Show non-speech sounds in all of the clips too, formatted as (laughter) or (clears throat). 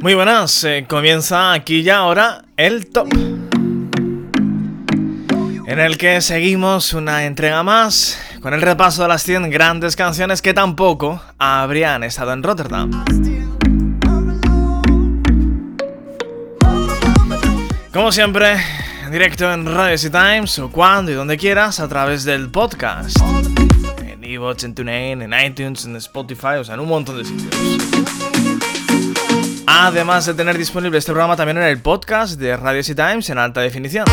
Muy buenas, eh, comienza aquí ya ahora el top. En el que seguimos una entrega más con el repaso de las 100 grandes canciones que tampoco habrían estado en Rotterdam. Como siempre, directo en Radio City Times o cuando y donde quieras a través del podcast. En iVoox, en TuneIn, en iTunes, en Spotify, o sea, en un montón de sitios. Además de tener disponible este programa también en el podcast de Radio City Times en alta definición.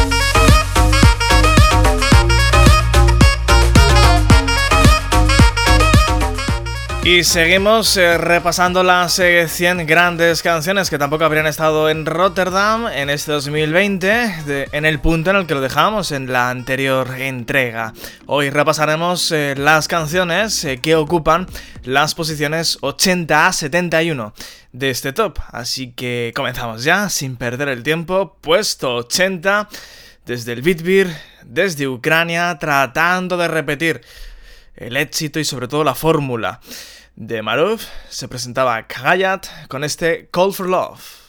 Y seguimos eh, repasando las 100 eh, grandes canciones que tampoco habrían estado en Rotterdam en este 2020, en el punto en el que lo dejamos en la anterior entrega. Hoy repasaremos eh, las canciones que ocupan las posiciones 80 a 71 de este top. Así que comenzamos ya, sin perder el tiempo. Puesto 80 desde el Bitbir, desde Ucrania, tratando de repetir el éxito y sobre todo la fórmula de Maruf, se presentaba Kagayat con este Call for Love.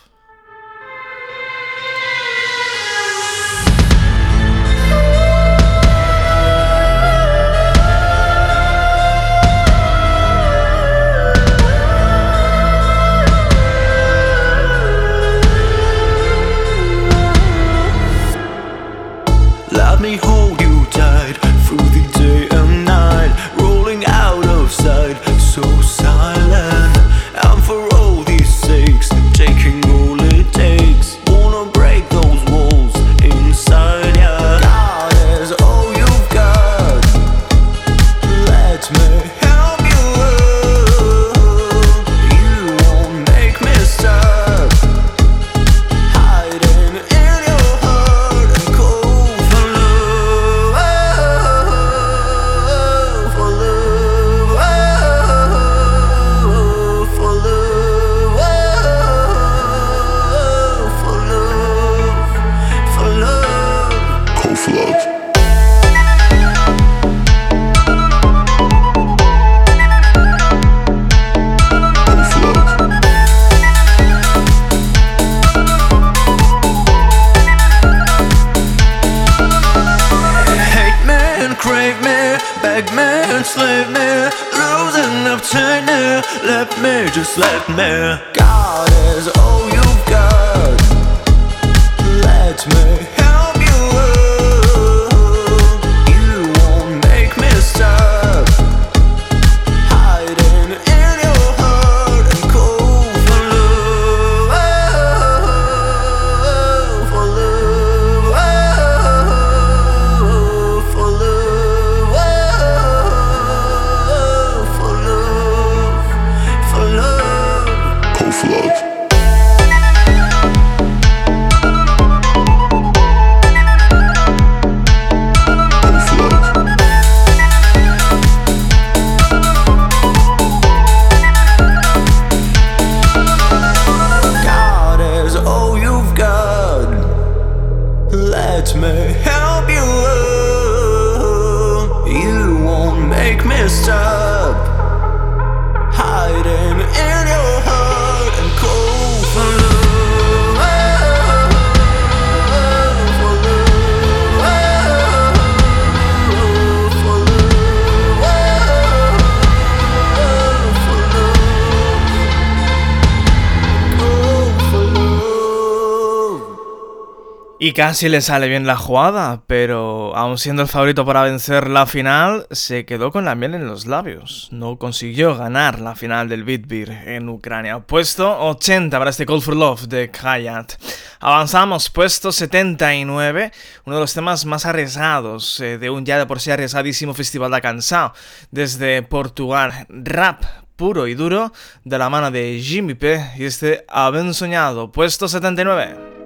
Casi le sale bien la jugada, pero aun siendo el favorito para vencer la final, se quedó con la miel en los labios. No consiguió ganar la final del Bitbeer en Ucrania. Puesto 80 para este Call for Love de Kayat. Avanzamos, puesto 79, uno de los temas más arriesgados eh, de un ya de por sí arriesgadísimo Festival de Cansao. Desde Portugal, rap puro y duro de la mano de Jimmy P. y este Haben Soñado, puesto 79.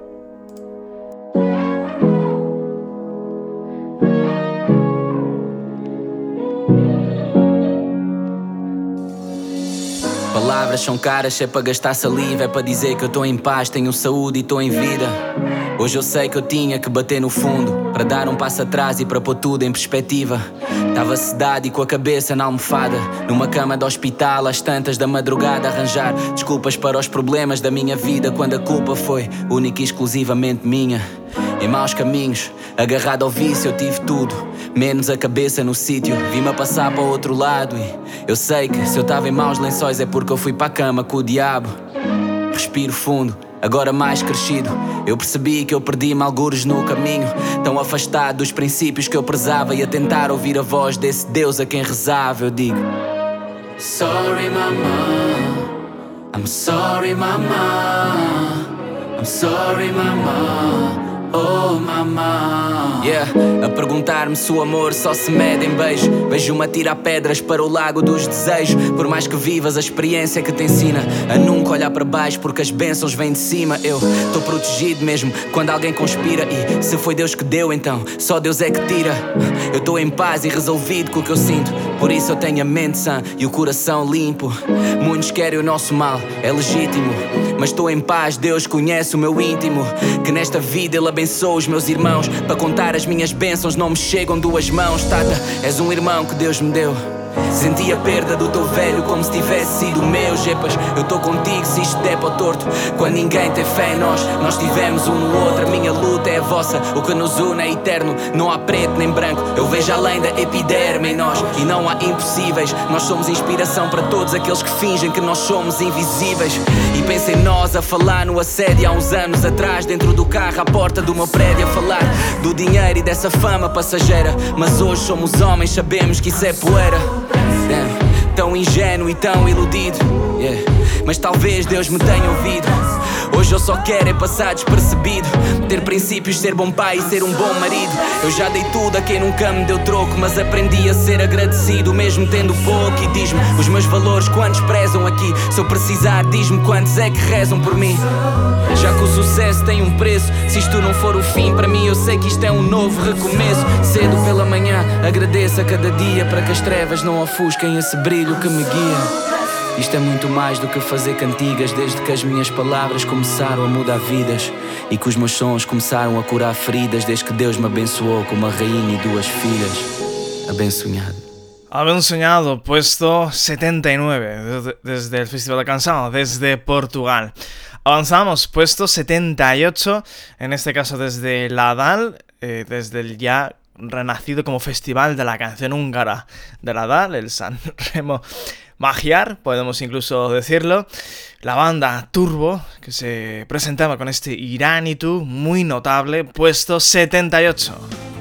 Palavras são caras, é para gastar saliva, é para dizer que eu estou em paz, tenho saúde e estou em vida. Hoje eu sei que eu tinha que bater no fundo, para dar um passo atrás e para pôr tudo em perspectiva. Tava sedado e com a cabeça na almofada, numa cama de hospital, às tantas da madrugada, arranjar desculpas para os problemas da minha vida, quando a culpa foi única e exclusivamente minha. Em maus caminhos, agarrado ao vício, eu tive tudo, menos a cabeça no sítio. Vi-me a passar para outro lado e eu sei que se eu estava em maus lençóis é porque eu fui para a cama com o diabo. Respiro fundo, agora mais crescido. Eu percebi que eu perdi-me algures no caminho, tão afastado dos princípios que eu prezava e a tentar ouvir a voz desse Deus a quem rezava. Eu digo: Sorry, mama. I'm sorry, mama. I'm sorry, mama. Oh, mamá. Yeah, a perguntar-me se o amor só se mede em beijo. Vejo-me tirar pedras para o lago dos desejos. Por mais que vivas a experiência que te ensina a nunca olhar para baixo, porque as bênçãos vêm de cima. Eu estou protegido mesmo quando alguém conspira. E se foi Deus que deu, então só Deus é que tira. Eu estou em paz e resolvido com o que eu sinto. Por isso eu tenho a mente sã e o coração limpo. Muitos querem o nosso mal, é legítimo. Mas estou em paz, Deus conhece o meu íntimo. Que nesta vida Ele abençoe abençoo os meus irmãos. Para contar as minhas bênçãos não me chegam duas mãos. Tata, és um irmão que Deus me deu. Senti a perda do teu velho como se tivesse sido meu Jepas, eu tô contigo se isto der para torto. Quando ninguém tem fé em nós, nós tivemos um no outro. A minha luta é a vossa, o que nos une é eterno. Não há preto nem branco, eu vejo além da epiderme em nós. E não há impossíveis, nós somos inspiração para todos aqueles que fingem que nós somos invisíveis. E pensa em nós a falar no assédio há uns anos atrás Dentro do carro à porta do meu prédio a falar Do dinheiro e dessa fama passageira. Mas hoje somos homens, sabemos que isso é poeira Tão ingênuo e tão iludido. Yeah. Mas talvez Deus me tenha ouvido. Hoje eu só quero é passar despercebido. Ter princípios, ser bom pai e ser um bom marido. Eu já dei tudo a quem nunca me deu troco, mas aprendi a ser agradecido, mesmo tendo pouco. E diz-me os meus valores, quantos prezam aqui. Se eu precisar, diz-me quantos é que rezam por mim. Já que o sucesso tem um preço, se isto não for o fim, para mim eu sei que isto é um novo recomeço. Cedo pela manhã, agradeço a cada dia para que as trevas não ofusquem esse brilho que me guia. Isto é muito mais do que fazer cantigas desde que as minhas palavras começaram a mudar vidas e que os meus sons começaram a curar feridas desde que Deus me abençoou com uma rainha e duas filhas. Abençoado. Abençoado, puesto 79 desde el Festival de Cansado, desde Portugal. Avanzamos, puesto 78, en este caso desde la DAL, eh, desde el ya renacido como Festival de la Canción Húngara de la DAL, el San Remo Magiar, podemos incluso decirlo. La banda Turbo, que se presentaba con este Iranitu muy notable, puesto 78.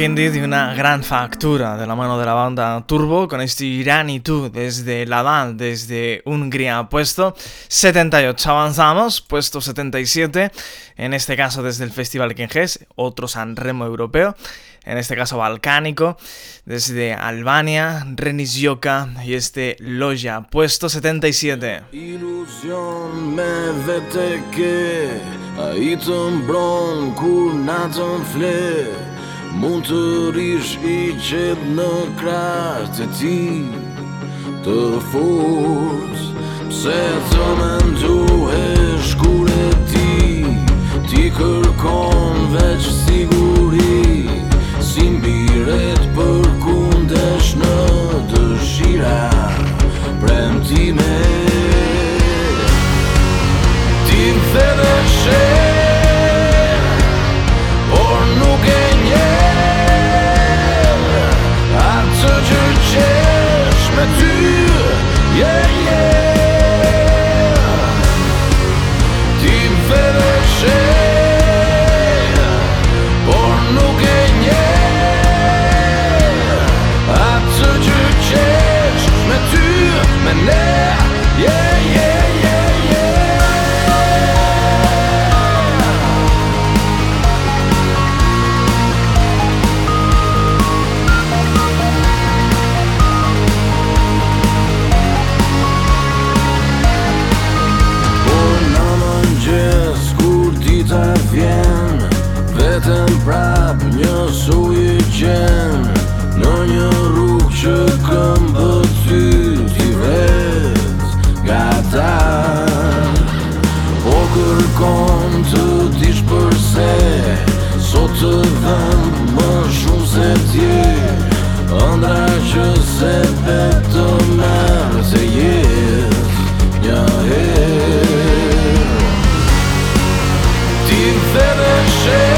Indie de una gran factura de la mano de la banda Turbo con este Irani Tú desde Ladal, desde Hungría, puesto 78. Avanzamos, puesto 77, en este caso desde el Festival Kenges, otro Sanremo europeo, en este caso balcánico, desde Albania, Renis Yoka y este Loja, puesto 77. Ilusión me vete que Mund të rish i qetë në krasë të ti Të furt Pse të me nduhe shkure ti? Ti kërkon veç siguri Si mbiret për kundesh në dëshira Premtime. Ti më nature. Yeah, yeah. vetëm prap një suje qenë Në një rrugë që këm bëty t'i vetë Gata Po kërkon të dish përse Sot të vend më shumë se tje Ëndra që se vetë të merë Se jetë një herë Ti vete shetë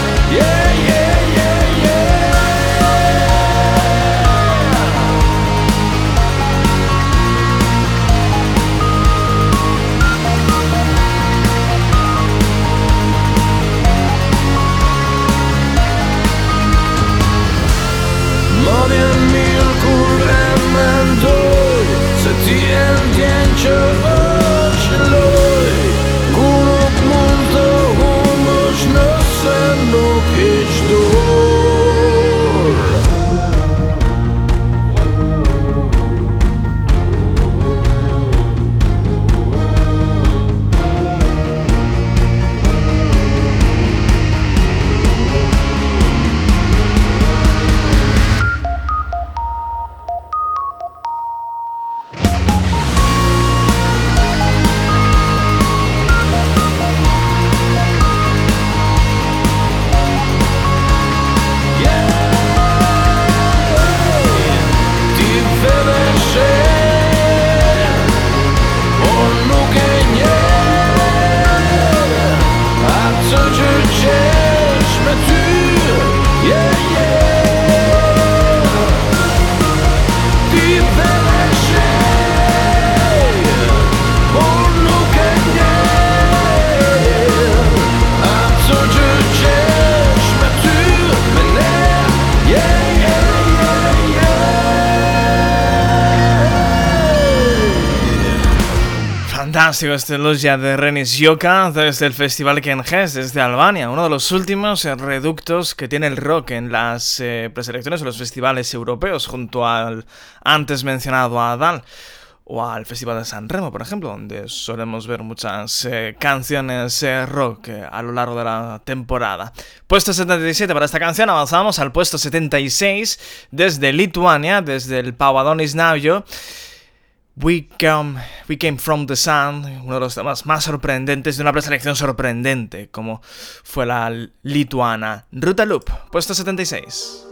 este Lucia de Renis Yoka desde el Festival Kenges, desde Albania, uno de los últimos reductos que tiene el rock en las eh, preselecciones o los festivales europeos, junto al antes mencionado Adal o al Festival de San Remo, por ejemplo, donde solemos ver muchas eh, canciones eh, rock a lo largo de la temporada. Puesto 77 para esta canción, avanzamos al puesto 76 desde Lituania, desde el Pavadonis Navio. We Come, We Came From The Sun, uno de los temas más sorprendentes de una preselección sorprendente, como fue la lituana Ruta Loop, puesto 76.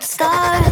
Start.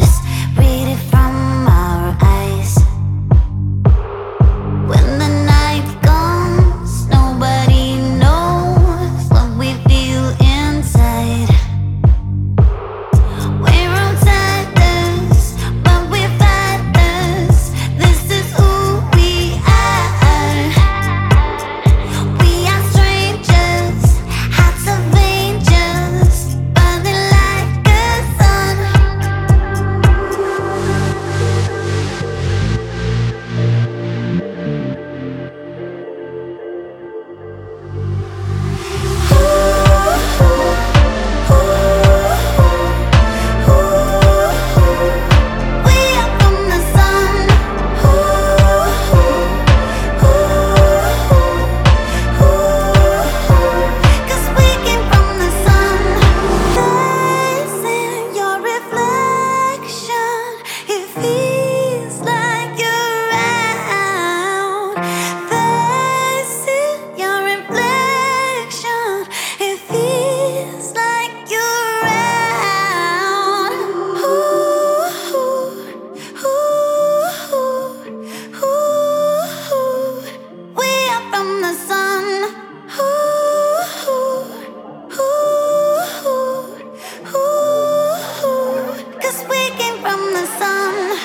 from the sun.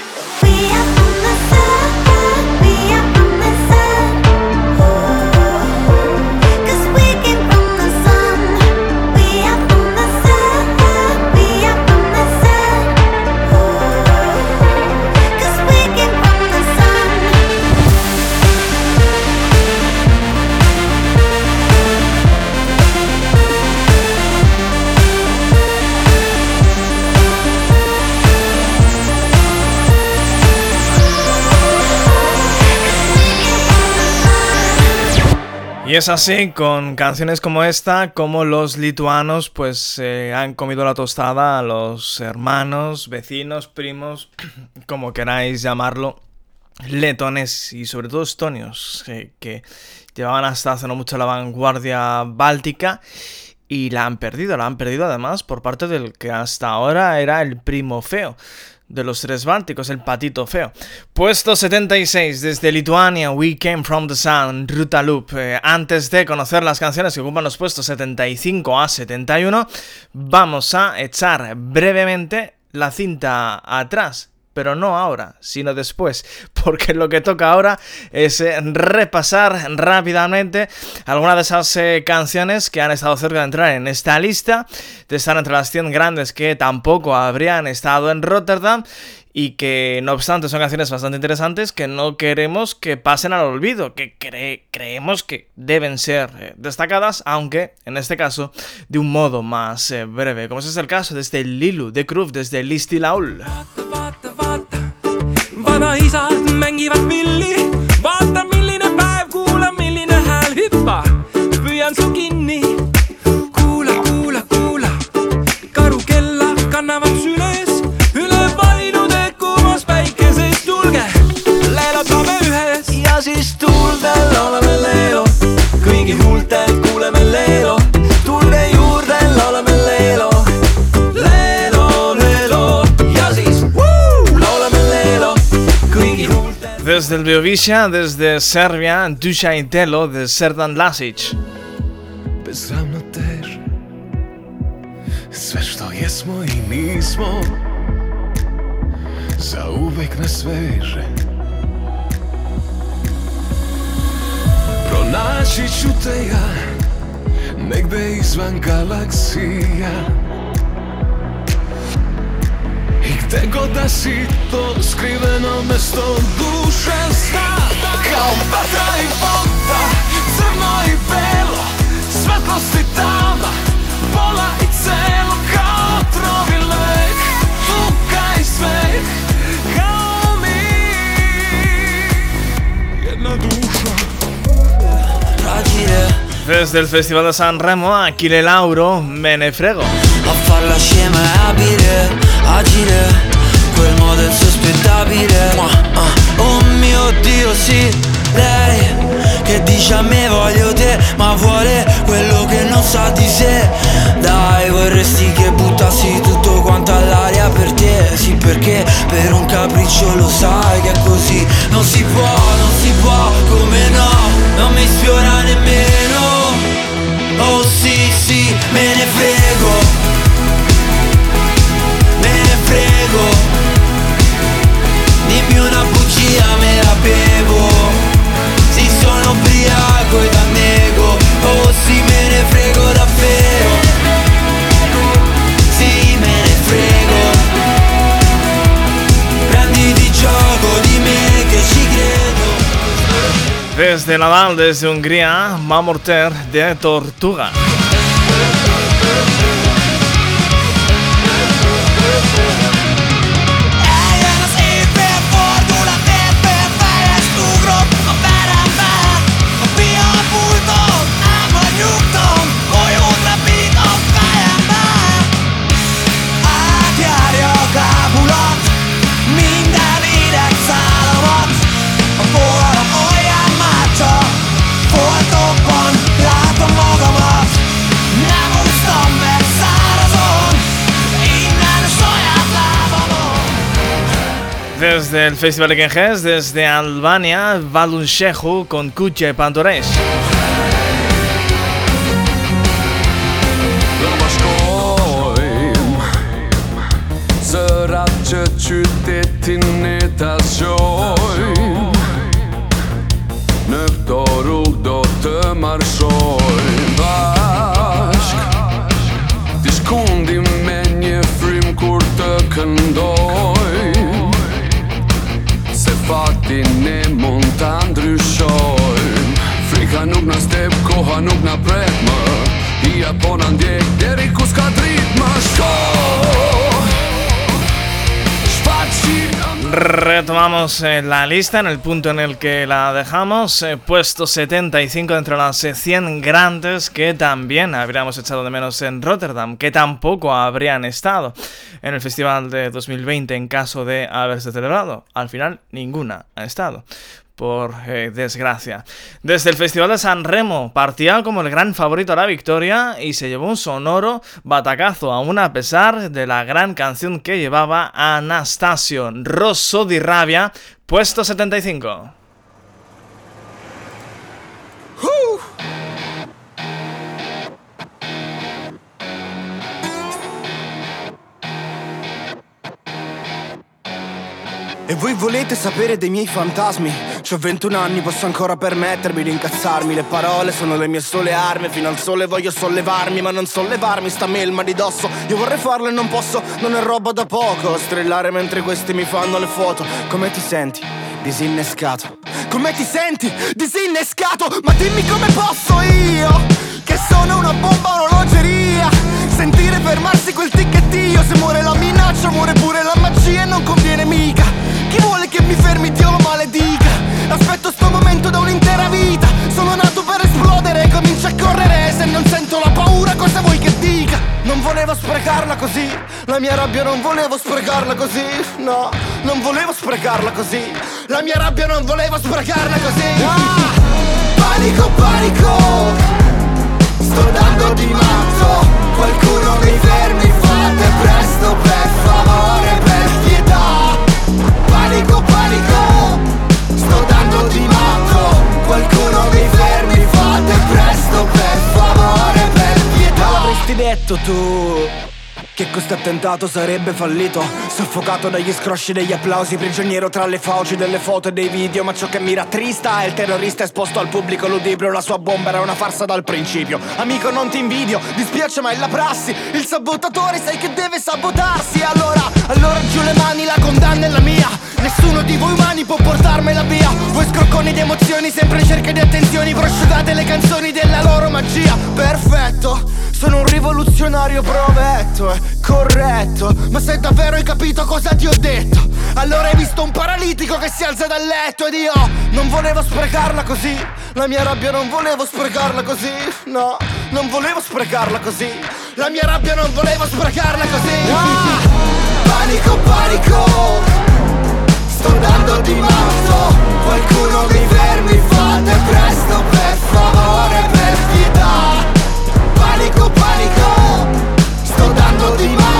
We are. Y es así con canciones como esta, como los lituanos pues eh, han comido la tostada a los hermanos, vecinos, primos, (clears throat) como queráis llamarlo, letones y sobre todo estonios, eh, que llevaban hasta hace no mucho la vanguardia báltica y la han perdido, la han perdido además por parte del que hasta ahora era el primo feo de los tres bálticos, el patito feo. Puesto 76 desde Lituania, We Came From The Sun, Ruta Loop. Eh, antes de conocer las canciones que ocupan los puestos 75 a 71, vamos a echar brevemente la cinta atrás pero no ahora, sino después, (laughs) porque lo que toca ahora es eh, repasar rápidamente algunas de esas eh, canciones que han estado cerca de entrar en esta lista, de estar entre las 100 grandes que tampoco habrían estado en Rotterdam y que no obstante son canciones bastante interesantes que no queremos que pasen al olvido, que creemos que deben ser eh, destacadas, aunque en este caso de un modo más breve, como es el caso desde este Lilu de Cruz, desde Listi Laul. vanaisad mängivad pilli. vaata, milline päev, kuula, milline hääl, hüppa, püüan su kinni. kuula, kuula, kuula, karukella kannavad süles. Üle vainude kuumas päikeses, tulge, leelotame ühes. Ja siis tuuldel oleme Desde Biovisia, desde Serbia, Dusha Intelo de Serdan Lasic. Bezravnater Sve što jesmo i nismo Za uvek nas veže. Pronaći ću te ja Negde izvan galaksija I gde god da si to skriveno mesto duše zna Kao vatra i voda, crno i belo Svetlost i tama, pola i celo Kao otrov i lek, tuka i smeh Kao mi, jedna duša Desde el Festival de San Remo, Achille Lauro, Menefrego. Agile Quel modo insospettabile. Oh mio Dio sì, lei Che dice a me voglio te Ma vuole quello che non sa di sé. Dai vorresti che buttassi tutto quanto alla per un capriccio lo sai che è così. Non si può, non si può, come no, non mi sfiora nemmeno. Oh sì, sì, me ne frego ne frego davvero. Sì, me ne frego. Prenditi gioco di me che ci credo. Desde Nadal, desde Hungría, Mamorter de Tortuga. Desde el Festival de Genges, desde Albania, Valunchehu con Kuche Pandores. Lavascoim Zërat që qytetin e ta zgjojm Në këto rrug do të marshojm Bashk Ti shkundim me një frim kur të këndojm Se fatin e mund të ndryshojm. Frika nuk në step, koha nuk në pret më. Hia po në ndjek, deri ku s'ka drit më. Shko Retomamos eh, la lista en el punto en el que la dejamos, eh, puesto 75 entre las eh, 100 grandes que también habríamos echado de menos en Rotterdam, que tampoco habrían estado en el festival de 2020 en caso de haberse celebrado. Al final, ninguna ha estado. Por eh, desgracia. Desde el Festival de San Remo partía como el gran favorito a la victoria y se llevó un sonoro batacazo, aún a pesar de la gran canción que llevaba Anastasio Rosso di Rabia, puesto 75. E voi volete sapere dei miei fantasmi? C'ho 21 anni, posso ancora permettermi di incazzarmi. Le parole sono le mie sole armi Fino al sole voglio sollevarmi Ma non sollevarmi sta melma di dosso. Io vorrei farlo e non posso, non è roba da poco. Strillare mentre questi mi fanno le foto. Come ti senti? Disinnescato. Come ti senti? Disinnescato. Ma dimmi come posso io Che sono una bomba orologeria. Sentire fermarsi quel ticchettio. Se muore la minaccia muore pure la magia E non conviene mica Chi vuole che mi fermi Dio lo maledica. Aspetto sto momento da un'intera vita. Sono nato per esplodere Comincio a correre. Se non sento la paura cosa vuoi che dica? Non volevo sprecarla così. La mia rabbia non volevo sprecarla così. No, non volevo sprecarla così. La mia rabbia non volevo sprecarla così. Ah, Panico, panico. Sto dando di matto. Qualcuno mi fermi Fate presto per favore Per pietà Panico, panico. Sto dando di matto. Qualcuno mi fermi Fate presto per favore Per pietà. L'avresti detto tu che questo attentato sarebbe fallito? Soffocato dagli scrosci degli applausi Prigioniero tra le fauci delle foto e dei video. Ma ciò che mi rattrista è il terrorista esposto al pubblico ludibrio. La sua bomba era una farsa dal principio. Amico non ti invidio, dispiace ma è la prassi. Il sabotatore sai che deve sabotarsi. Allora, allora giù le mani, la condanna è la mia. Nessuno di voi umani può portarmela via. Voi scrocconi di emozioni, sempre in cerca di attenzioni. Prosciugate le canzoni della loro magia. Perfetto sono un rivoluzionario provetto, è corretto Ma se davvero hai capito cosa ti ho detto? Allora hai visto un paralitico che si alza dal letto Ed io non volevo sprecarla così. La mia rabbia non volevo sprecarla così No, non volevo sprecarla così. La mia rabbia non volevo sprecarla così. Ah, Panico, panico Sto dando di matto Qualcuno mi fermi, fate presto per favore, per pietà. Panico, panico Sto dando melody.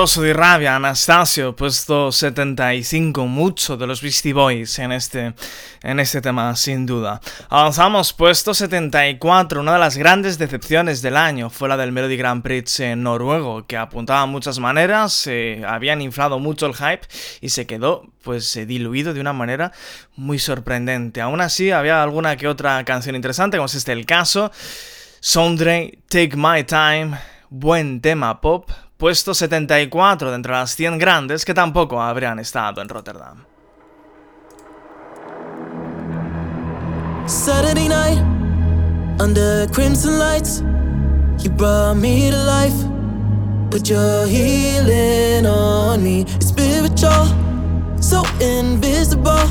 Di Rabia, Anastasio, puesto 75, mucho de los Beastie Boys en este, en este tema, sin duda. Avanzamos, puesto 74, una de las grandes decepciones del año fue la del Melody Grand Prix en noruego, que apuntaba a muchas maneras, habían inflado mucho el hype y se quedó pues diluido de una manera muy sorprendente. Aún así, había alguna que otra canción interesante, como es este el caso. Sondre, Take My Time, buen tema pop, puesto 74 de entre las 100 grandes que tampoco habrían estado en Rotterdam. Saturday night, under crimson lights, you brought me to life. Put your healing on me. Spiritual, so invisible.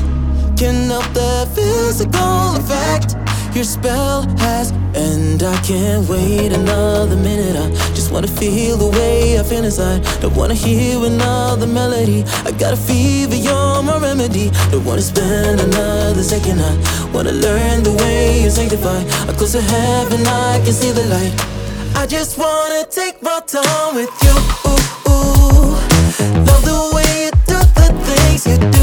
Can help the physical effect. Your spell has and I can't wait another minute. I just wanna feel the way I feel inside. Don't wanna hear another melody. I got a fever, you're my remedy. Don't wanna spend another second. I wanna learn the way you sanctify. I'm close to heaven, I can see the light. I just wanna take my time with you. Ooh, ooh. Love the way you do the things you do.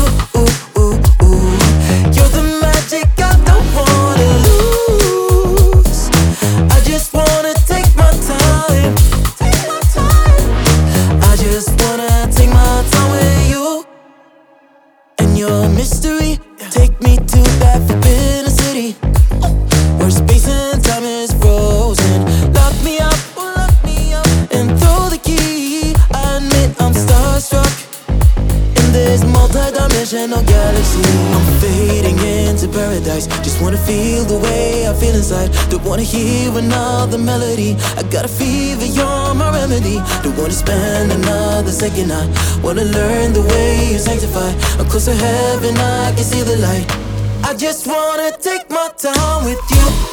Second. I wanna learn the way you sanctify. I'm close to heaven, I can see the light. I just wanna take my time with you.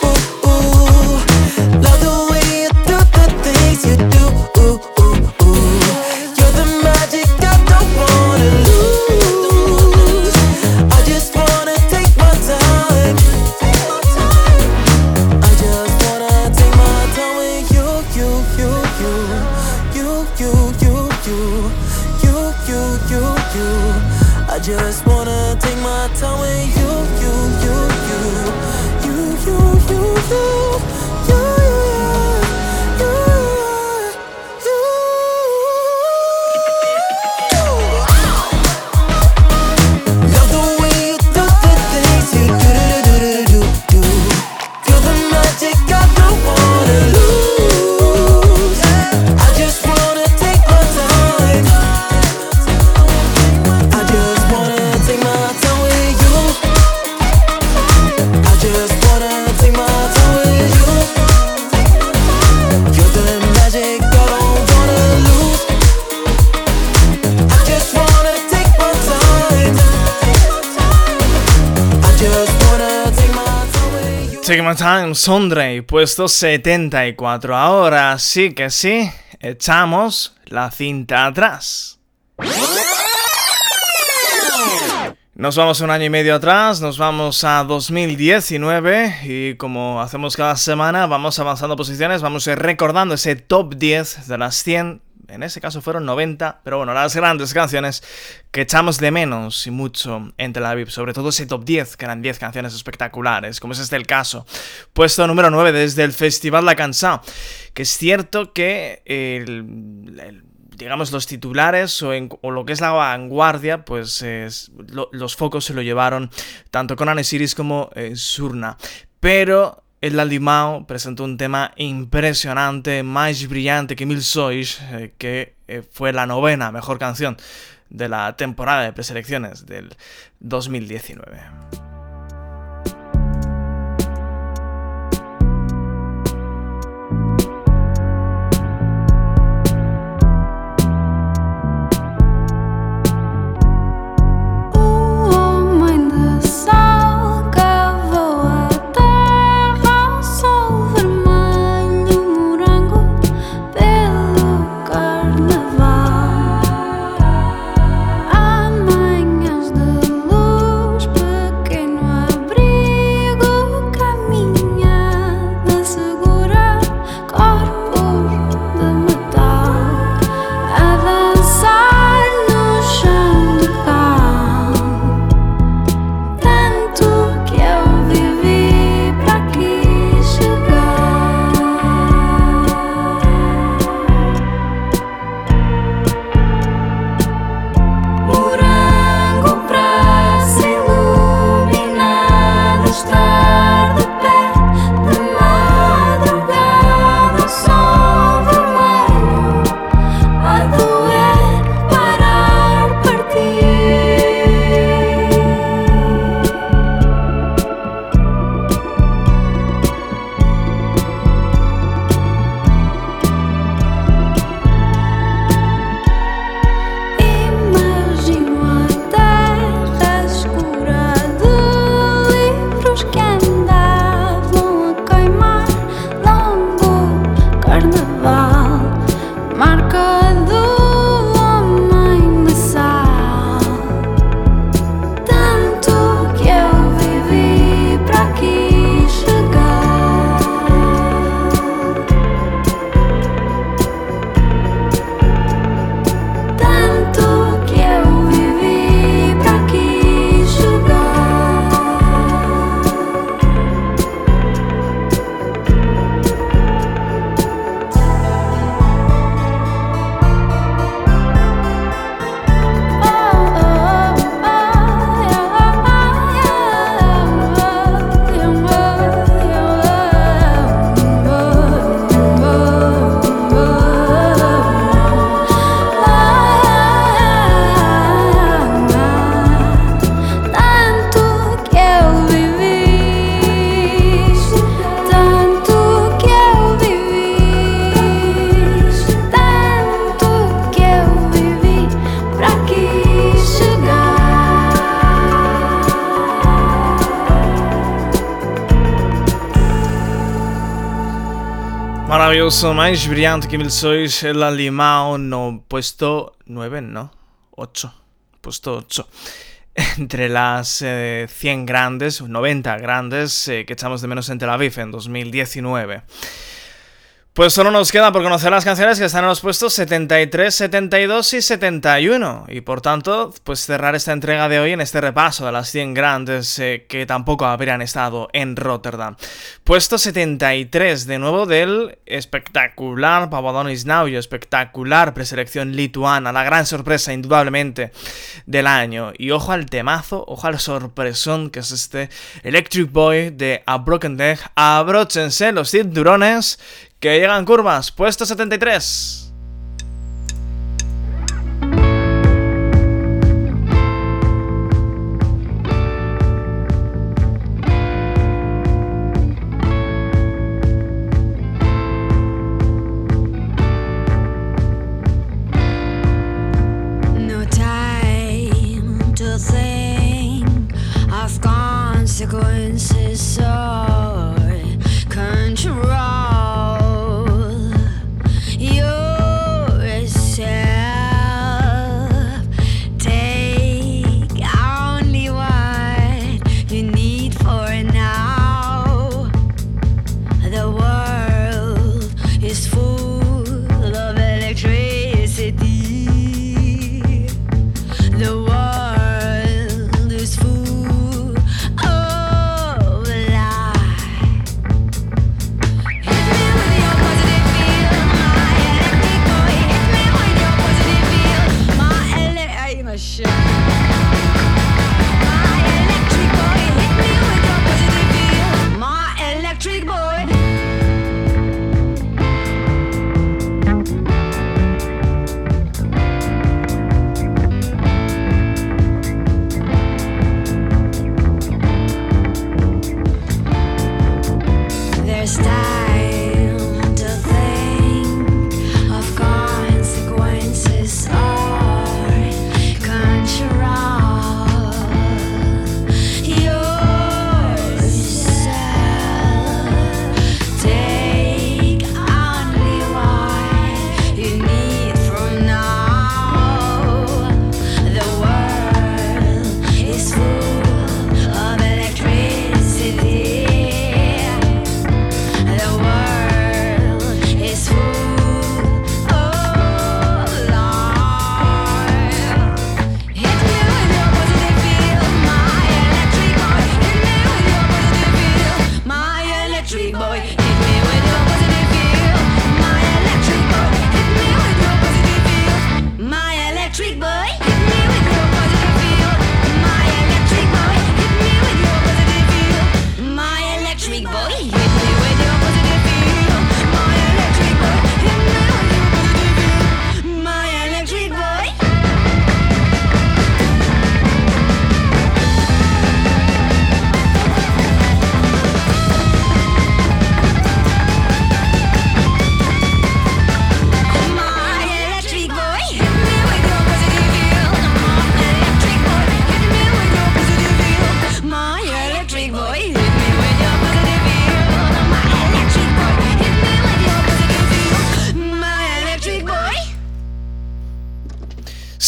Take My Time, Sondre, puesto 74. Ahora sí que sí, echamos la cinta atrás. Nos vamos un año y medio atrás, nos vamos a 2019 y como hacemos cada semana vamos avanzando posiciones, vamos a ir recordando ese top 10 de las 100, en ese caso fueron 90, pero bueno, las grandes canciones que echamos de menos y mucho en Tel Aviv, sobre todo ese top 10, que eran 10 canciones espectaculares, como es este el caso. Puesto número 9 desde el Festival La Cansá, que es cierto que el- digamos, los titulares o, lo que es la vanguardia, pues es- lo- los focos se lo llevaron tanto Conan Osiris como eh, Surna. Pero el Limao presentó un tema impresionante, más brillante que Mil Sois, eh, que eh, fue la novena mejor canción de la temporada de preselecciones del 2019. Maravilloso, más brillante que mil sois, el Limao, no, puesto 9, no, 8, puesto 8. (laughs) Entre las eh, 100 grandes, 90 grandes eh, que echamos de menos en Tel Aviv en 2019. Pues solo nos queda por conocer las canciones que están en los puestos 73, 72 y 71. Y por tanto, pues cerrar esta entrega de hoy en este repaso de las 100 grandes eh, que tampoco habrían estado en Rotterdam. Puesto 73, de nuevo del espectacular Pavadonis y espectacular preselección lituana. La gran sorpresa, indudablemente, del año. Y ojo al temazo, ojo al sorpresón que es este Electric Boy de A Broken Deck. Abróchense los cinturones que llegan curvas, puesto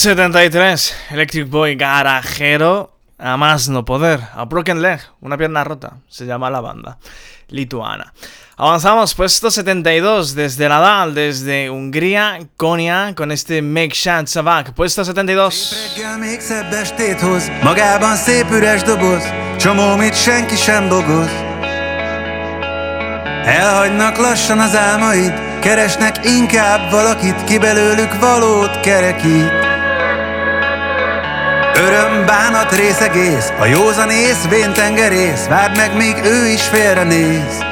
73.73, Electric Boy garajero, a más no poder, a Broken Leg, una pierna rota, se llama la banda lituana. Avanzamos, puesto 72, desde Nadal, desde Hungría, Konya, con este Make Shant Savak, puesto 72. még szebb estét hoz, magában szép üres doboz, csomó, mit senki sem dolgoz. Elhagynak lassan az álmaid, keresnek inkább valakit, ki belőlük valót kerekít. Öröm, bánat, részegész, a józan ész, vén tengerész, várd meg, míg ő is félrenéz.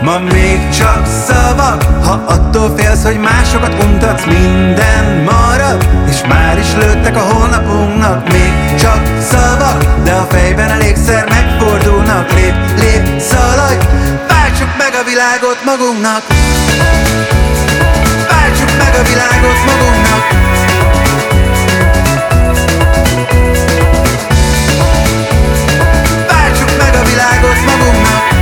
Ma még csak szavak, ha attól félsz, hogy másokat untatsz, minden marad, és már is lőttek a holnapunknak. Még csak szavak, de a fejben elégszer megfordulnak, lép, lép, szaladj, váltsuk meg a világot magunknak. Váltsuk meg a világot magunknak. Magunknak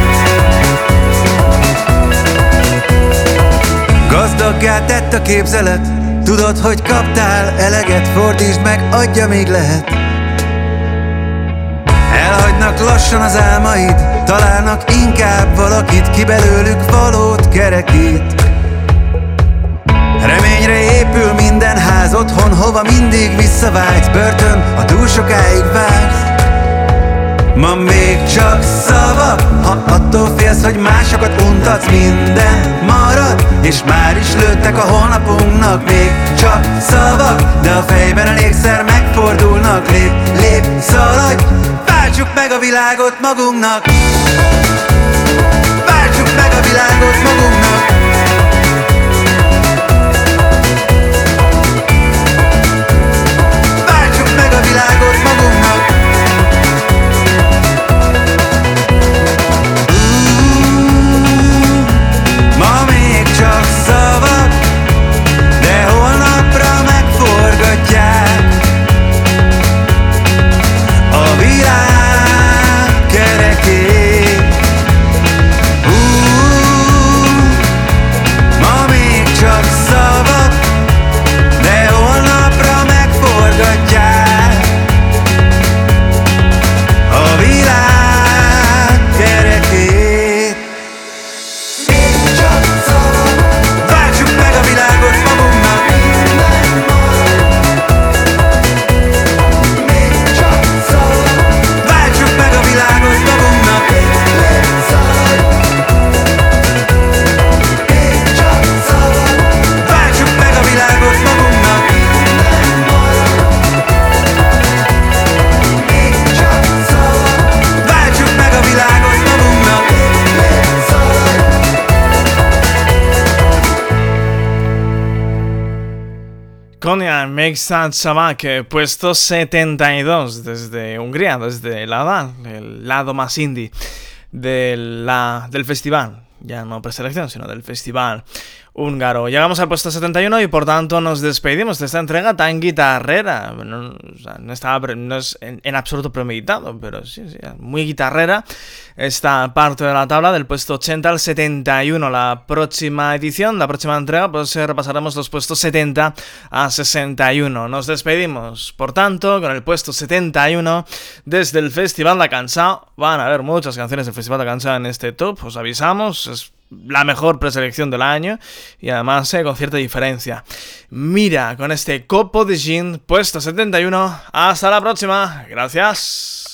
Magunkká tett a képzelet. Tudod, hogy kaptál eleget Fordítsd meg, adja még lehet. Elhagynak lassan az álmaid Találnak inkább valakit Ki belőlük valót kerekít. Reményre épül minden ház Otthon, hova mindig visszavágysz Börtön, a túl sokáig vársz Ma még csak szavak Ha attól félsz, hogy másokat untatsz Minden marad És már is lőttek a holnapunknak Még csak szavak De a fejben elégszer megfordulnak. Lép, lép, szaladj Váltsuk meg a világot magunknak. Váltsuk meg a világot magunknak Sabak, puesto 72 desde Hungría, desde la el lado más indie de la, del festival. Ya no preselección, sino del festival húngaro. Llegamos al puesto 71 y por tanto nos despedimos de esta entrega tan guitarrera. No, estaba, no es en, absoluto premeditado, pero sí, sí, muy guitarrera esta parte de la tabla del puesto 80 al 71. La próxima edición, la próxima entrega, pues repasaremos los puestos 70 a 61. Nos despedimos, por tanto, con el puesto 71 desde el Festival La Cansao. Van a haber muchas canciones del Festival La Cansao en este top, os avisamos. Es la mejor preselección del año y además eh, con cierta diferencia. Mira, con este copo de gin puesto 71. Hasta la próxima. Gracias.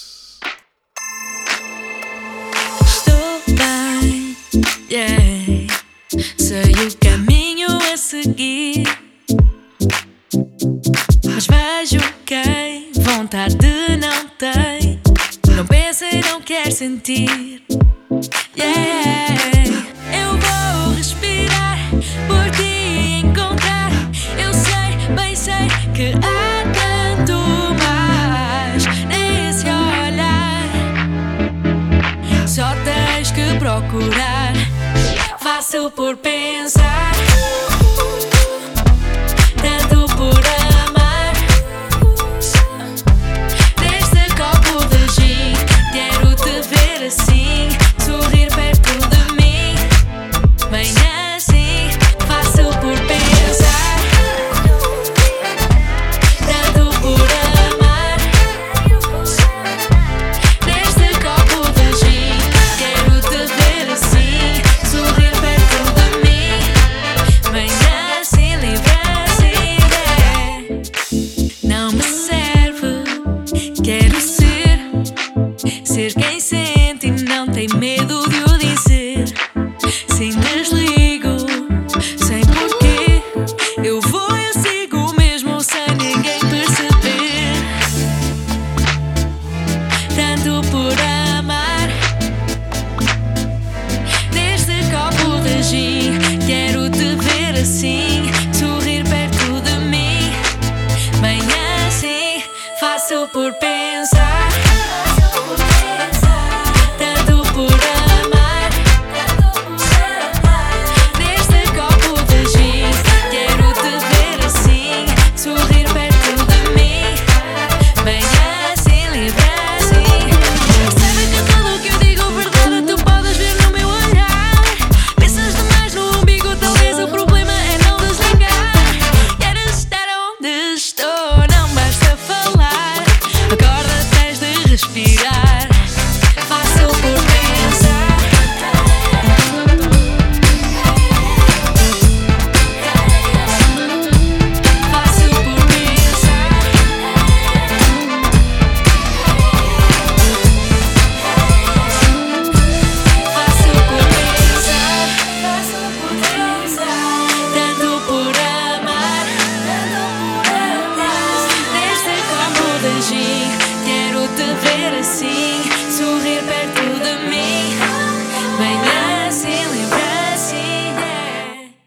Que há tanto mais nesse olhar. Só tens que procurar. Fácil por pensar.